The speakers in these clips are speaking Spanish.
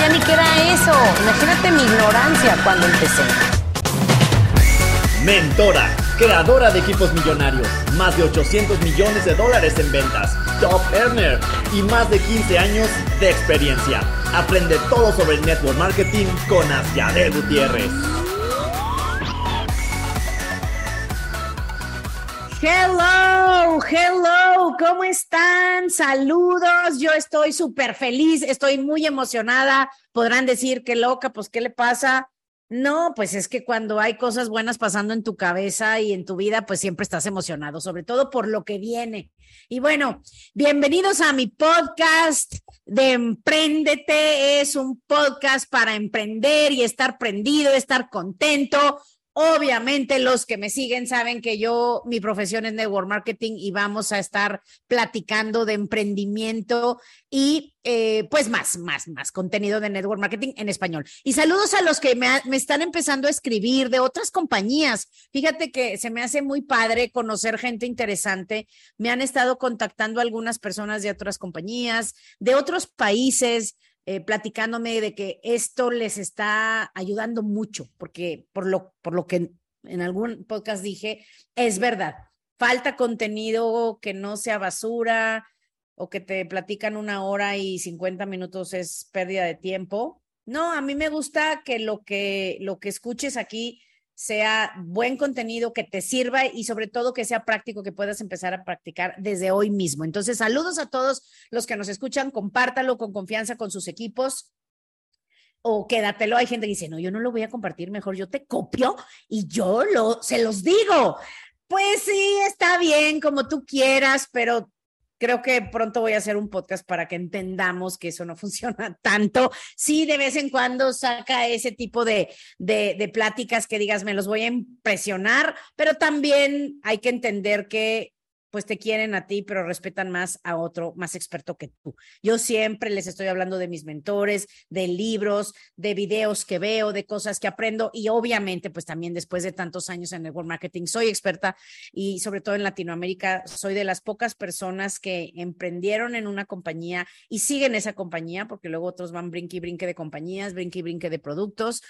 sabía ni qué era eso. Imagínate mi ignorancia cuando empecé. Mentora, creadora de equipos millonarios, más de 800 millones de dólares en ventas, top earner y más de 15 años de experiencia. Aprende todo sobre el network marketing con Asiadel Gutiérrez. Hello, hello, ¿cómo están? Saludos, yo estoy súper feliz, estoy muy emocionada. Podrán decir que loca, pues ¿qué le pasa? No, pues es que cuando hay cosas buenas pasando en tu cabeza y en tu vida, pues siempre estás emocionado, sobre todo por lo que viene. Y bueno, bienvenidos a mi podcast de Emprendete. Es un podcast para emprender y estar prendido, estar contento, Obviamente los que me siguen saben que yo, mi profesión es network marketing y vamos a estar platicando de emprendimiento y eh, pues más, más, más contenido de network marketing en español. Y saludos a los que me, me, están empezando a escribir de otras compañías. Fíjate que se me hace muy padre conocer gente interesante. Me han estado contactando algunas personas de otras compañías, de otros países eh, platicándome de que esto les está ayudando mucho, porque por lo, por lo que en algún podcast dije, es verdad, falta contenido que no sea basura o que te platican una hora y 50 minutos es pérdida de tiempo. No, a mí me gusta que lo que, lo que escuches aquí sea buen contenido que te sirva y sobre todo que sea práctico, que puedas empezar a practicar desde hoy mismo. Entonces, saludos a todos los que nos escuchan, compártalo con confianza con sus equipos o quédatelo. Hay gente que dice, no, yo no lo voy a compartir, mejor yo te copio y yo lo, se los digo. Pues sí, está bien, como tú quieras, pero creo que pronto voy a hacer un podcast para que entendamos que eso no funciona tanto. Sí, de vez en cuando saca ese tipo de, de, de, pláticas que digas, me los voy a impresionar, pero también hay que entender que pues te quieren a ti, pero respetan más a otro más experto que tú. Yo siempre les estoy hablando de mis mentores, de libros, de videos que veo, de cosas que aprendo y obviamente pues también después de tantos años en network marketing soy experta y sobre todo en Latinoamérica soy de las pocas personas que emprendieron en una compañía y siguen esa compañía porque luego otros van brinque y brinque de compañías, brinque y brinque de productos.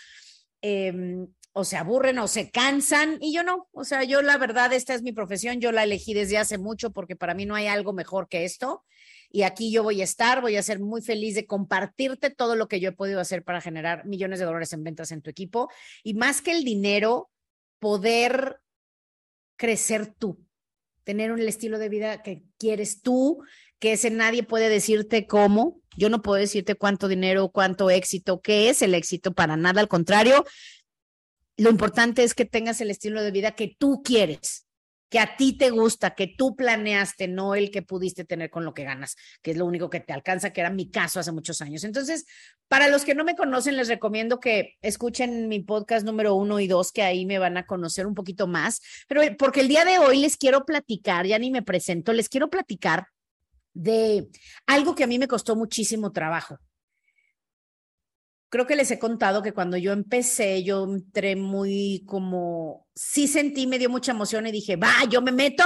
Eh, o se aburren o se cansan y yo no, o sea, yo la verdad, esta es mi profesión, yo la elegí desde hace mucho porque para mí no hay algo mejor que esto y aquí yo voy a estar, voy a ser muy feliz de compartirte todo lo que yo he podido hacer para generar millones de dólares en ventas en tu equipo y más que el dinero, poder crecer tú, tener un estilo de vida que quieres tú, que ese nadie puede decirte cómo. Yo no puedo decirte cuánto dinero, cuánto éxito, qué es el éxito, para nada, al contrario, lo importante es que tengas el estilo de vida que tú quieres, que a ti te gusta, que tú planeaste, no el que pudiste tener con lo que ganas, que es lo único que te alcanza, que era mi caso hace muchos años. Entonces, para los que no me conocen, les recomiendo que escuchen mi podcast número uno y dos, que ahí me van a conocer un poquito más. Pero porque el día de hoy les quiero platicar, ya ni me presento, les quiero platicar de algo que a mí me costó muchísimo trabajo creo que les he contado que cuando yo empecé, yo entré muy como, sí sentí, me dio mucha emoción y dije, va, yo me meto,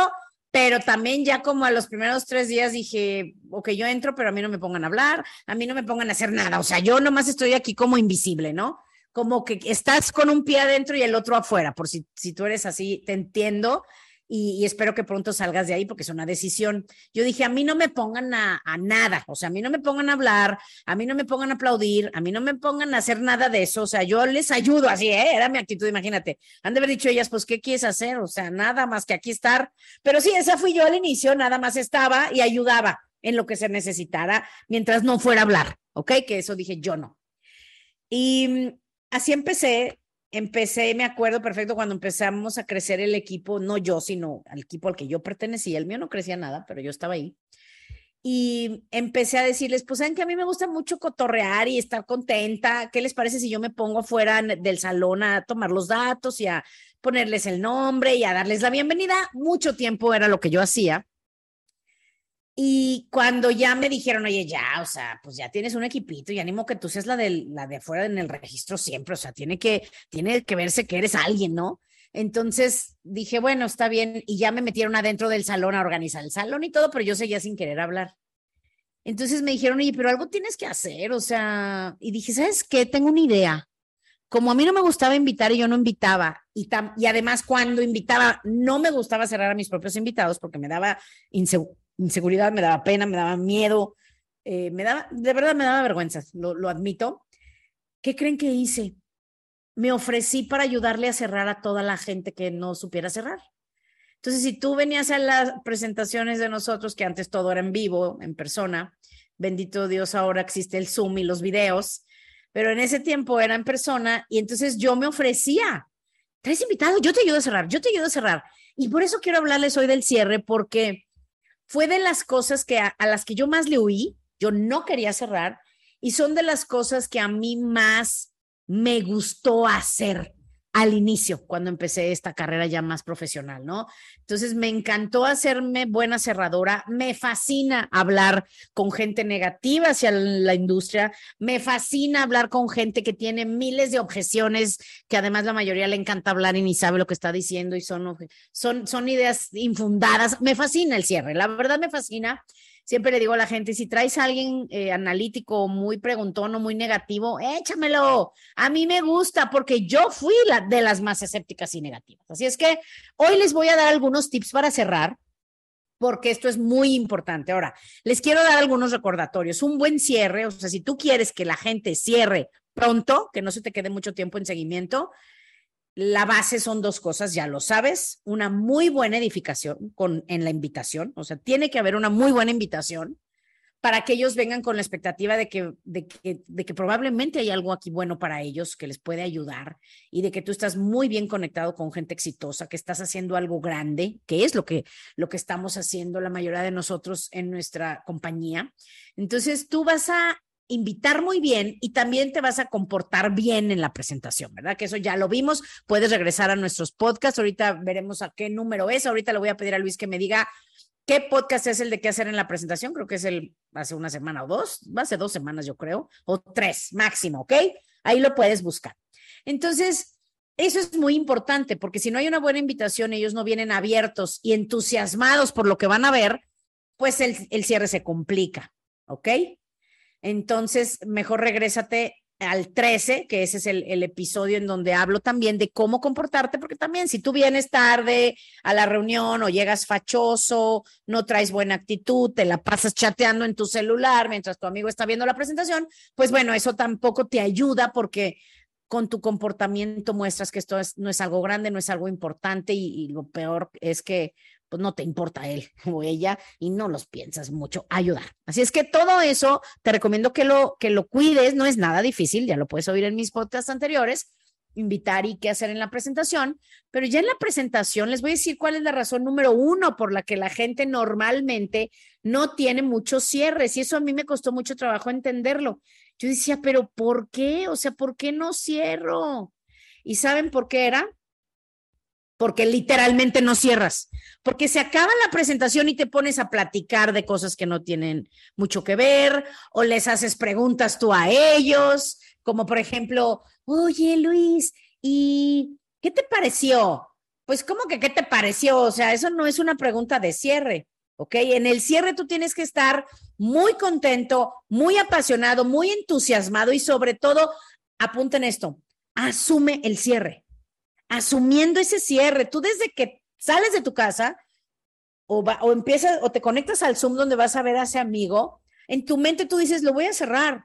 pero también ya como a los primeros tres días dije, ok, yo entro, pero a mí no me pongan a hablar, a mí no me pongan a hacer nada, o sea, yo nomás estoy aquí como invisible, ¿no? Como que estás con un pie adentro y el otro afuera, por si, si tú eres así, te entiendo, y, espero que pronto salgas de ahí porque es una decisión. Yo dije, a mí no me pongan a, nada, o sea, a mí no me pongan a hablar, a mí no me pongan a aplaudir, a mí no me pongan a hacer nada de eso, o sea, yo les ayudo así, ¿eh? Era mi actitud, imagínate. Han de haber dicho ellas, pues, ¿qué quieres hacer? O sea, nada más que aquí estar. Pero sí, esa fui yo al inicio, nada más estaba y ayudaba en lo que se necesitara mientras no fuera a hablar, ¿ok? Que eso dije yo no. Y mm, así empecé empecé, me acuerdo perfecto cuando empezamos a crecer el equipo, no yo, sino al equipo al que yo pertenecía. El mío no crecía nada, pero yo estaba ahí. y empecé a decirles, pues saben que a mí me gusta mucho cotorrear y estar contenta. ¿Qué les parece si yo me pongo afuera del salón a tomar los datos y a ponerles el nombre y a darles la bienvenida? Mucho tiempo era lo que yo hacía. Y cuando ya me dijeron, oye, ya, o sea, pues ya tienes un equipito y animo que tú seas la de, la de afuera en el registro siempre, o sea, tiene que, tiene que verse que eres alguien, ¿no? Entonces dije, bueno, está bien, y ya me metieron adentro del salón a organizar el salón y todo, pero yo seguía sin querer hablar. Entonces me dijeron, oye, pero algo tienes que hacer, o sea, y dije, ¿sabes qué? Tengo una idea. Como a mí no me gustaba invitar y yo no invitaba, y, y además cuando invitaba no me gustaba cerrar a mis propios invitados porque me daba inseguridad, me daba pena, me daba miedo, eh, me daba, de verdad me daba vergüenza, lo, lo admito. ¿Qué creen que hice? me ofrecí para ayudarle a cerrar a toda la gente que no supiera cerrar. Entonces, si tú venías a las presentaciones de nosotros, que antes todo era en vivo, en persona, bendito Dios, ahora existe el Zoom y los videos, pero en ese tiempo era en persona y entonces yo me ofrecía, traes invitado, yo te ayudo a cerrar, yo te ayudo a cerrar. Y por eso quiero hablarles hoy del cierre, porque fue de las cosas que a, las que yo más le huí, yo no quería cerrar, y son de las cosas que a mí más me gustó hacer al inicio, cuando empecé esta carrera ya más profesional, ¿no? Entonces me encantó hacerme buena cerradora, me fascina hablar con gente negativa hacia la industria, me fascina hablar con gente que tiene miles de objeciones, que además la mayoría le encanta hablar y ni sabe lo que está diciendo y son, son, son ideas infundadas, me fascina el cierre, la verdad me fascina siempre le digo a la gente, si traes a alguien eh, analítico, muy preguntón o muy negativo, échamelo. A mí me gusta porque yo fui de las más escépticas y negativas. Así es que hoy les voy a dar algunos tips para cerrar porque esto es muy importante. Ahora, les quiero dar algunos recordatorios. Un buen cierre, o sea, si tú quieres que la gente cierre pronto, que no se te quede mucho tiempo en seguimiento, la base son dos cosas, ya lo sabes, una muy buena edificación con, en la invitación, o sea, tiene que haber una muy buena invitación para que ellos vengan con la expectativa de que, de que, de que probablemente hay algo aquí bueno para ellos que les puede ayudar y de que tú estás muy bien conectado con gente exitosa, que estás haciendo algo grande, que es lo que, lo que estamos haciendo la mayoría de nosotros en nuestra compañía. Entonces, tú vas a invitar muy bien y también te vas a comportar bien en la presentación, ¿verdad? Que eso ya lo vimos. Puedes regresar a nuestros podcasts. Ahorita veremos a qué número es. Ahorita le voy a pedir a Luis que me diga qué podcast es el de qué hacer en la presentación. Creo que es el hace una semana o dos, hace dos semanas yo creo, o tres máximo, ¿ok? Ahí lo puedes buscar. Entonces, eso es muy importante porque si no hay una buena invitación, ellos no vienen abiertos y entusiasmados por lo que van a ver, pues el, el cierre se complica, ¿ok? Entonces, mejor regrésate al 13, que ese es el, episodio en donde hablo también de cómo comportarte, porque también si tú vienes tarde a la reunión o llegas fachoso, no traes buena actitud, te la pasas chateando en tu celular mientras tu amigo está viendo la presentación, pues bueno, eso tampoco te ayuda porque con tu comportamiento muestras que esto es, no es algo grande, no es algo importante y lo peor es que pues no te importa él o ella y no los piensas mucho ayudar. Así es que todo eso te recomiendo que lo, que lo cuides, no es nada difícil, ya lo puedes oír en mis podcasts anteriores, invitar y qué hacer en la presentación, pero ya en la presentación les voy a decir cuál es la razón número uno por la que la gente normalmente no tiene muchos cierres y eso a mí me costó mucho trabajo entenderlo. Yo decía, pero ¿por qué? O sea, ¿por qué no cierro? ¿Y saben por qué era? Porque literalmente no cierras, porque se acaba la presentación y te pones a platicar de cosas que no tienen mucho que ver o les haces preguntas tú a ellos, como por ejemplo, oye Luis, ¿y qué te pareció? Pues ¿cómo que qué te pareció? O sea, eso no es una pregunta de cierre, ¿ok? En el cierre tú tienes que estar muy contento, muy apasionado, muy entusiasmado y sobre todo, apunten esto, asume el cierre asumiendo ese cierre. Tú desde que sales de tu casa o, empiezas o te conectas al Zoom donde vas a ver a ese amigo, en tu mente tú dices, lo voy a cerrar.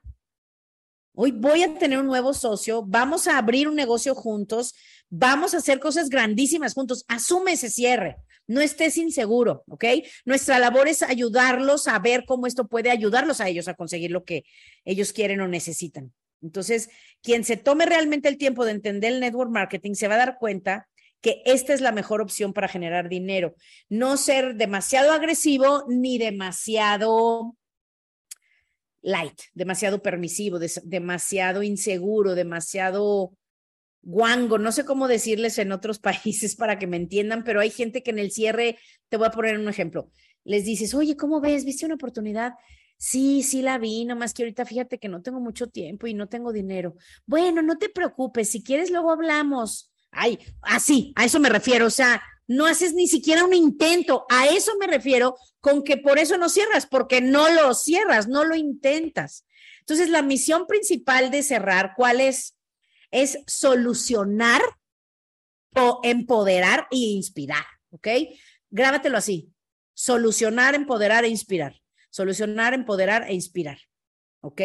Hoy voy a tener un nuevo socio, vamos a abrir un negocio juntos, vamos a hacer cosas grandísimas juntos. Asume ese cierre, no estés inseguro, ¿ok? Nuestra labor es ayudarlos a ver cómo esto puede ayudarlos a ellos a conseguir lo que ellos quieren o necesitan. Entonces, quien se tome realmente el tiempo de entender el network marketing se va a dar cuenta que esta es la mejor opción para generar dinero. No ser demasiado agresivo ni demasiado light, demasiado permisivo, demasiado inseguro, demasiado guango, no sé cómo decirles en otros países para que me entiendan, pero hay gente que en el cierre, te voy a poner un ejemplo, les dices, oye, ¿cómo ves? ¿Viste una oportunidad? Sí, sí la vi, nomás que ahorita fíjate que no tengo mucho tiempo y no tengo dinero. Bueno, no te preocupes, si quieres luego hablamos. Ay, así, a eso me refiero, o sea, no haces ni siquiera un intento, a eso me refiero con que por eso no cierras, porque no lo cierras, no lo intentas. Entonces, la misión principal de cerrar, ¿cuál es? Es solucionar o empoderar e inspirar, ¿ok? Grábatelo así, solucionar, empoderar e inspirar. Solucionar, empoderar e inspirar. ¿Ok?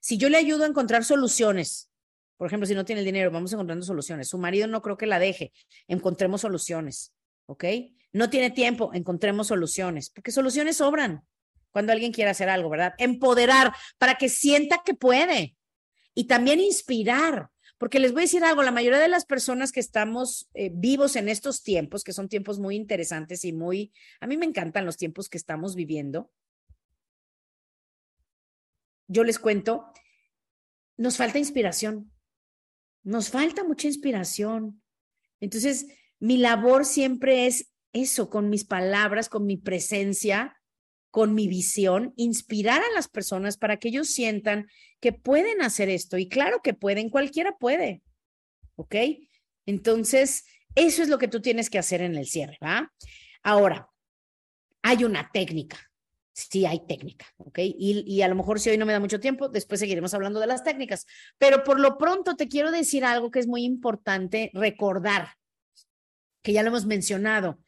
Si yo le ayudo a encontrar soluciones, por ejemplo, si no tiene el dinero, vamos encontrando soluciones. Su marido no creo que la deje, encontremos soluciones. ¿Ok? No tiene tiempo, encontremos soluciones, porque soluciones sobran cuando alguien quiere hacer algo, ¿verdad? Empoderar para que sienta que puede y también inspirar porque les voy a decir algo, la mayoría de las personas que estamos eh, vivos en estos tiempos, que son tiempos muy interesantes y muy, a mí me encantan los tiempos que estamos viviendo. Yo les cuento, nos falta inspiración, nos falta mucha inspiración. Entonces, mi labor siempre es eso, con mis palabras, con mi presencia, con mi visión, inspirar a las personas para que ellos sientan que pueden hacer esto. Y claro que pueden, cualquiera puede. ¿Ok? Entonces, eso es lo que tú tienes que hacer en el cierre, ¿va? Ahora, hay una técnica. Sí, hay técnica, ¿ok? Y, y, a lo mejor si hoy no me da mucho tiempo, después seguiremos hablando de las técnicas. Pero por lo pronto te quiero decir algo que es muy importante recordar, que ya lo hemos mencionado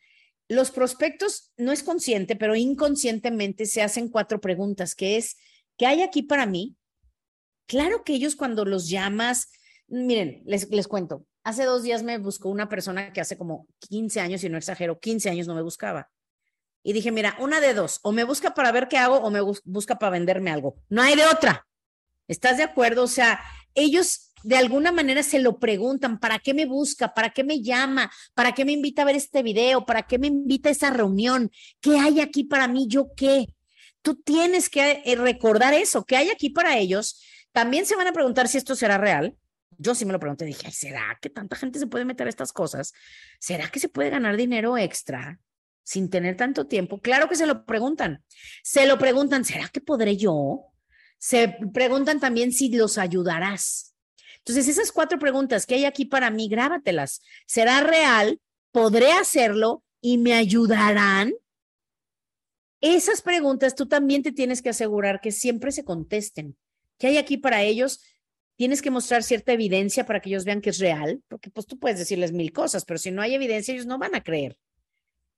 los prospectos no es consciente, pero inconscientemente se hacen cuatro preguntas, que es, ¿qué hay aquí para mí? Claro que ellos cuando los llamas, miren, les, les cuento, hace dos días me buscó una persona que hace como 15 años, y no exagero, 15 años no me buscaba. Y dije, mira, una de dos, o me busca para ver qué hago o me busca para venderme algo. No hay de otra. ¿Estás de acuerdo? O sea, ellos de alguna manera se lo preguntan, ¿para qué me busca? ¿Para qué me llama? ¿Para qué me invita a ver este video? ¿Para qué me invita a esa reunión? ¿Qué hay aquí para mí? ¿Yo qué? Tú tienes que eh, recordar eso, ¿qué hay aquí para ellos? También se van a preguntar si esto será real. Yo sí me lo pregunté, dije, ¿será que tanta gente se puede meter a estas cosas? ¿Será que se puede ganar dinero extra sin tener tanto tiempo? Claro que se lo preguntan. Se lo preguntan, ¿será que podré yo? Se preguntan también si los ayudarás. Entonces, esas cuatro preguntas que hay aquí para mí, grábatelas. ¿Será real? ¿Podré hacerlo? ¿Y me ayudarán? Esas preguntas tú también te tienes que asegurar que siempre se contesten. ¿Qué hay aquí para ellos? Tienes que mostrar cierta evidencia para que ellos vean que es real, porque pues tú puedes decirles mil cosas, pero si no hay evidencia, ellos no van a creer.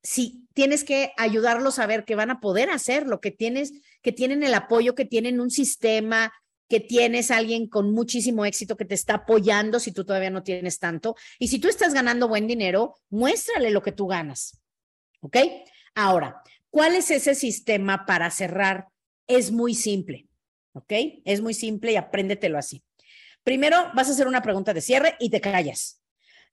Si tienes que ayudarlos a ver que van a poder hacerlo, que tienes, que tienen el apoyo, que tienen un sistema, que tienes alguien con muchísimo éxito que te está apoyando si tú todavía no tienes tanto. Y si tú estás ganando buen dinero, muéstrale lo que tú ganas. ¿Ok? Ahora, ¿cuál es ese sistema para cerrar? Es muy simple. ¿Ok? Es muy simple y apréndetelo así. Primero vas a hacer una pregunta de cierre y te callas.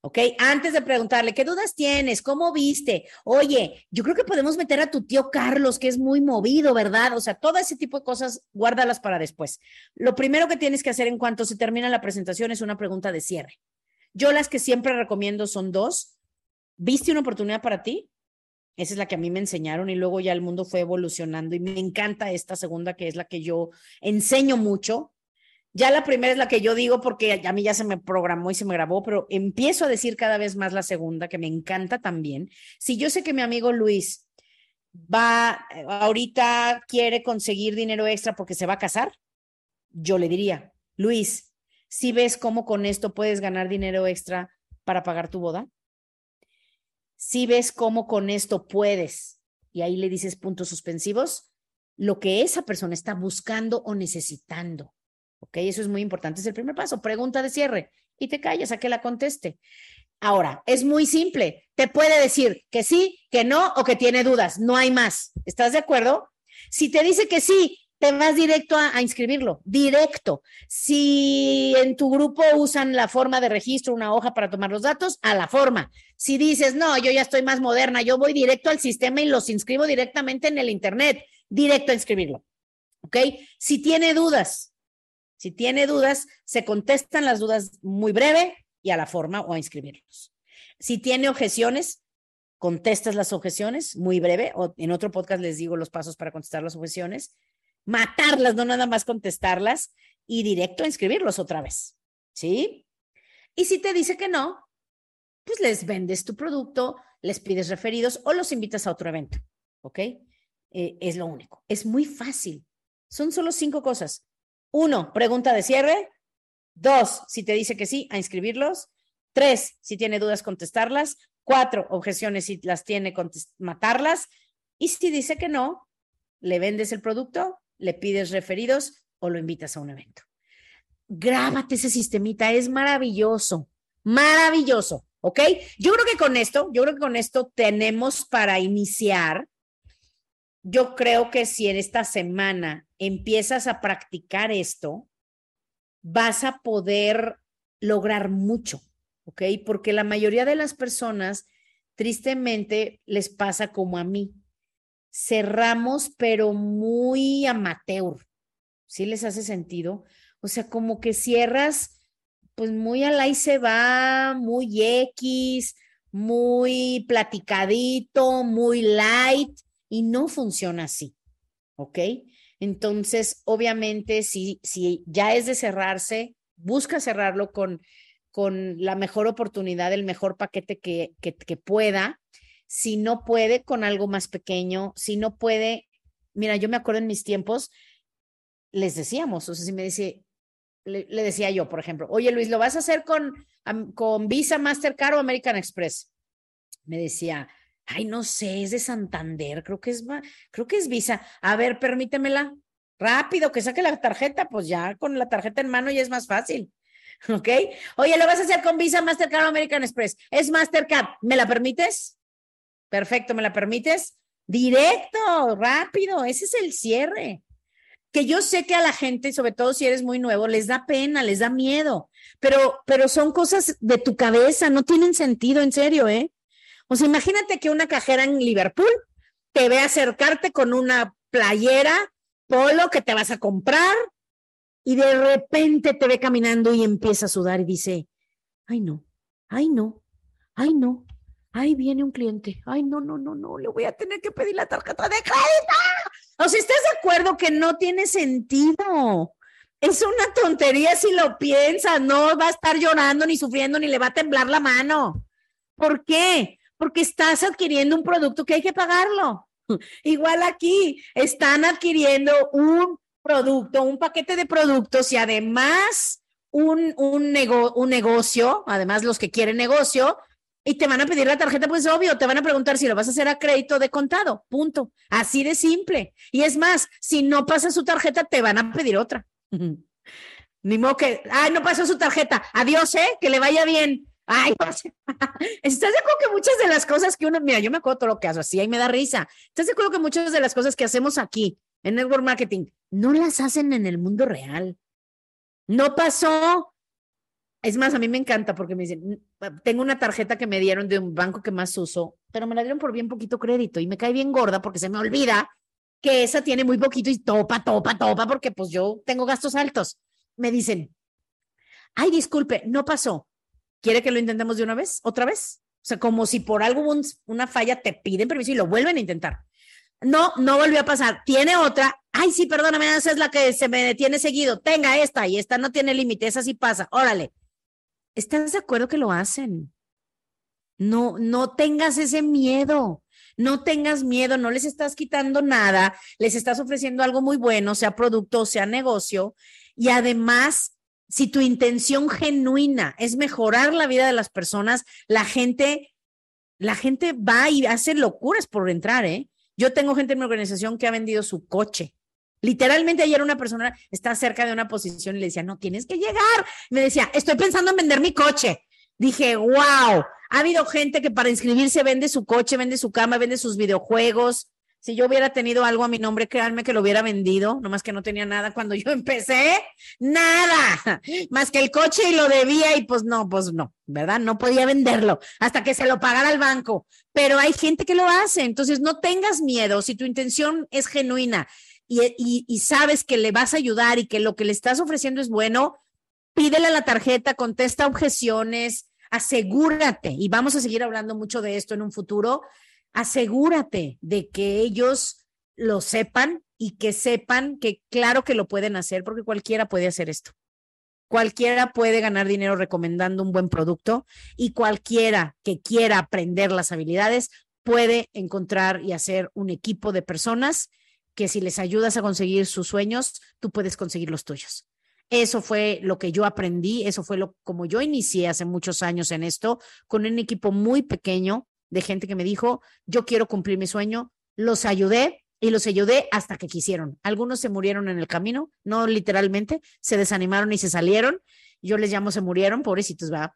¿Ok? Antes de preguntarle, ¿qué dudas tienes? ¿Cómo viste? Oye, yo creo que podemos meter a tu tío Carlos, que es muy movido, ¿verdad? O sea, todo ese tipo de cosas, guárdalas para después. Lo primero que tienes que hacer en cuanto se termina la presentación es una pregunta de cierre. Yo las que siempre recomiendo son dos. ¿Viste una oportunidad para ti? Esa es la que a mí me enseñaron y luego ya el mundo fue evolucionando y me encanta esta segunda que es la que yo enseño mucho, ya la primera es la que yo digo porque a mí ya se me programó y se me grabó, pero empiezo a decir cada vez más la segunda, que me encanta también. Si yo sé que mi amigo Luis va, eh, ahorita quiere conseguir dinero extra porque se va a casar, yo le diría, Luis, si ves cómo con esto puedes ganar dinero extra para pagar tu boda, si ves cómo con esto puedes, y ahí le dices puntos suspensivos, lo que esa persona está buscando o necesitando. ¿Ok? Eso es muy importante. Es el primer paso. Pregunta de cierre y te callas a que la conteste. Ahora, es muy simple. Te puede decir que sí, que no o que tiene dudas. No hay más. ¿Estás de acuerdo? Si te dice que sí, te vas directo a, inscribirlo, directo. Si en tu grupo usan la forma de registro, una hoja para tomar los datos, a la forma. Si dices, no, yo ya estoy más moderna, yo voy directo al sistema y los inscribo directamente en el Internet, directo a inscribirlo. ¿Ok? Si tiene dudas, si tiene dudas, se contestan las dudas muy breve y a la forma o a inscribirlos. Si tiene objeciones, contestas las objeciones, muy breve, o en otro podcast les digo los pasos para contestar las objeciones, matarlas, no nada más contestarlas, y directo a inscribirlos otra vez, ¿sí? Y si te dice que no, pues les vendes tu producto, les pides referidos o los invitas a otro evento, ¿ok? Eh, es lo único. Es muy fácil. Son solo cinco cosas. Uno, pregunta de cierre. Dos, si te dice que sí, a inscribirlos. Tres, si tiene dudas, contestarlas. Cuatro, objeciones si las tiene, matarlas. Y si dice que no, le vendes el producto, le pides referidos o lo invitas a un evento. Grábate ese sistemita, es maravilloso, maravilloso, ¿ok? Yo creo que con esto, yo creo que con esto tenemos para iniciar. Yo creo que si en esta semana empiezas a practicar esto, vas a poder lograr mucho. ¿ok? Porque la mayoría de las personas, tristemente, les pasa como a mí. Cerramos, pero muy amateur. ¿Sí les hace sentido? O sea, como que cierras, pues muy al ahí se va, muy X, muy platicadito, muy light, y no funciona así. ¿Ok? Entonces, obviamente, si, si ya es de cerrarse, busca cerrarlo con con la mejor oportunidad, el mejor paquete que, que, pueda. Si no puede, con algo más pequeño. Si no puede, mira, yo me acuerdo en mis tiempos, les decíamos, o sea, si me dice, le, decía yo, por ejemplo, oye Luis, ¿lo vas a hacer con, con Visa, Mastercard o American Express? Me decía, ay, no sé, es de Santander, creo que es, creo que es Visa. A ver, permítemela. Rápido, que saque la tarjeta, pues ya con la tarjeta en mano ya es más fácil. ¿Ok? Oye, lo vas a hacer con Visa, Mastercard o American Express. Es Mastercard. ¿Me la permites? Perfecto, ¿me la permites? Directo, rápido. Ese es el cierre. Que yo sé que a la gente, sobre todo si eres muy nuevo, les da pena, les da miedo, pero, pero son cosas de tu cabeza, no tienen sentido, en serio, ¿eh? O sea, imagínate que una cajera en Liverpool te ve acercarte con una playera, polo que te vas a comprar, y de repente te ve caminando y empieza a sudar y dice, ay no, ay no, ay no, ay viene un cliente, ay no, no, no, no, le voy a tener que pedir la tarjeta de crédito. O sea, ¿estás de acuerdo que no tiene sentido? Es una tontería si lo piensas, no va a estar llorando ni sufriendo ni le va a temblar la mano. ¿Por qué? Porque estás adquiriendo un producto que hay que pagarlo. Igual aquí, están adquiriendo un producto, un paquete de productos y además un, un, un negocio, además los que quieren negocio, y te van a pedir la tarjeta, pues obvio, te van a preguntar si lo vas a hacer a crédito de contado, punto. Así de simple. Y es más, si no pasa su tarjeta, te van a pedir otra. Ni modo que, ay, no pasó su tarjeta, adiós, ¿eh? Que le vaya bien. Ay, ¿estás de acuerdo que muchas de las cosas que uno, mira, yo me acuerdo todo lo que hago así, ahí me da risa. ¿Estás de acuerdo que muchas de las cosas que hacemos aquí en network marketing no las hacen en el mundo real. No pasó. Es más, a mí me encanta porque me dicen, tengo una tarjeta que me dieron de un banco que más uso, pero me la dieron por bien poquito crédito y me cae bien gorda porque se me olvida que esa tiene muy poquito y topa, topa, topa, porque pues yo tengo gastos altos. Me dicen, ay, disculpe, no pasó. ¿Quiere que lo intentemos de una vez? ¿Otra vez? O sea, como si por algo una falla te piden permiso y lo vuelven a intentar. No, no volvió a pasar. Tiene otra. Ay, sí, perdóname, esa es la que se me detiene seguido. Tenga esta y esta no tiene límite, esa sí pasa. Órale. ¿Estás de acuerdo que lo hacen? No, no tengas ese miedo. No tengas miedo, no les estás quitando nada, les estás ofreciendo algo muy bueno, sea producto, sea negocio. Y además, si tu intención genuina es mejorar la vida de las personas, la gente, la gente va y hace locuras por entrar, ¿eh? Yo tengo gente en mi organización que ha vendido su coche. Literalmente ayer una persona está cerca de una posición y le decía, no, tienes que llegar. Me decía, estoy pensando en vender mi coche. Dije, wow, ha habido gente que para inscribirse vende su coche, vende su cama, vende sus videojuegos. Si yo hubiera tenido algo a mi nombre, créanme que lo hubiera vendido, nomás que no tenía nada cuando yo empecé, nada, más que el coche y lo debía y pues no, pues no, ¿verdad? No podía venderlo hasta que se lo pagara al banco, pero hay gente que lo hace, entonces no tengas miedo, si tu intención es genuina y, y sabes que le vas a ayudar y que lo que le estás ofreciendo es bueno, pídele la tarjeta, contesta objeciones, asegúrate, y vamos a seguir hablando mucho de esto en un futuro, asegúrate de que ellos lo sepan y que sepan que claro que lo pueden hacer, porque cualquiera puede hacer esto. Cualquiera puede ganar dinero recomendando un buen producto y cualquiera que quiera aprender las habilidades puede encontrar y hacer un equipo de personas que si les ayudas a conseguir sus sueños, tú puedes conseguir los tuyos. Eso fue lo que yo aprendí, eso fue lo como yo inicié hace muchos años en esto, con un equipo muy pequeño de gente que me dijo, yo quiero cumplir mi sueño, los ayudé y los ayudé hasta que quisieron. Algunos se murieron en el camino, no literalmente, se desanimaron y se salieron. Yo les llamo se murieron, pobrecitos, va.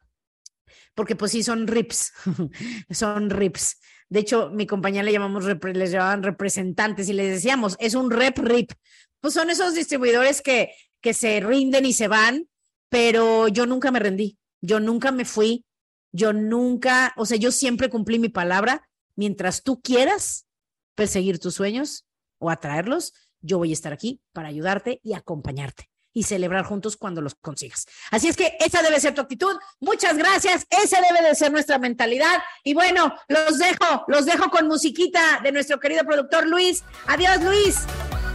Porque pues sí, son rips, son rips. De hecho, mi compañía le llamamos, les llamaban representantes y les decíamos, es un rep rip. Pues son esos distribuidores que que se rinden y se van, pero yo nunca me rendí, yo nunca me fui, yo nunca, o sea, yo siempre cumplí mi palabra. Mientras tú quieras perseguir tus sueños o atraerlos, yo voy a estar aquí para ayudarte y acompañarte y celebrar juntos cuando los consigas. Así es que esa debe ser tu actitud. Muchas gracias. Esa debe de ser nuestra mentalidad. Y bueno, los dejo, los dejo con musiquita de nuestro querido productor Luis. Adiós, Luis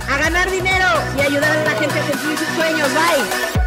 a ganar dinero y ayudar a la gente a cumplir sus sueños. Bye.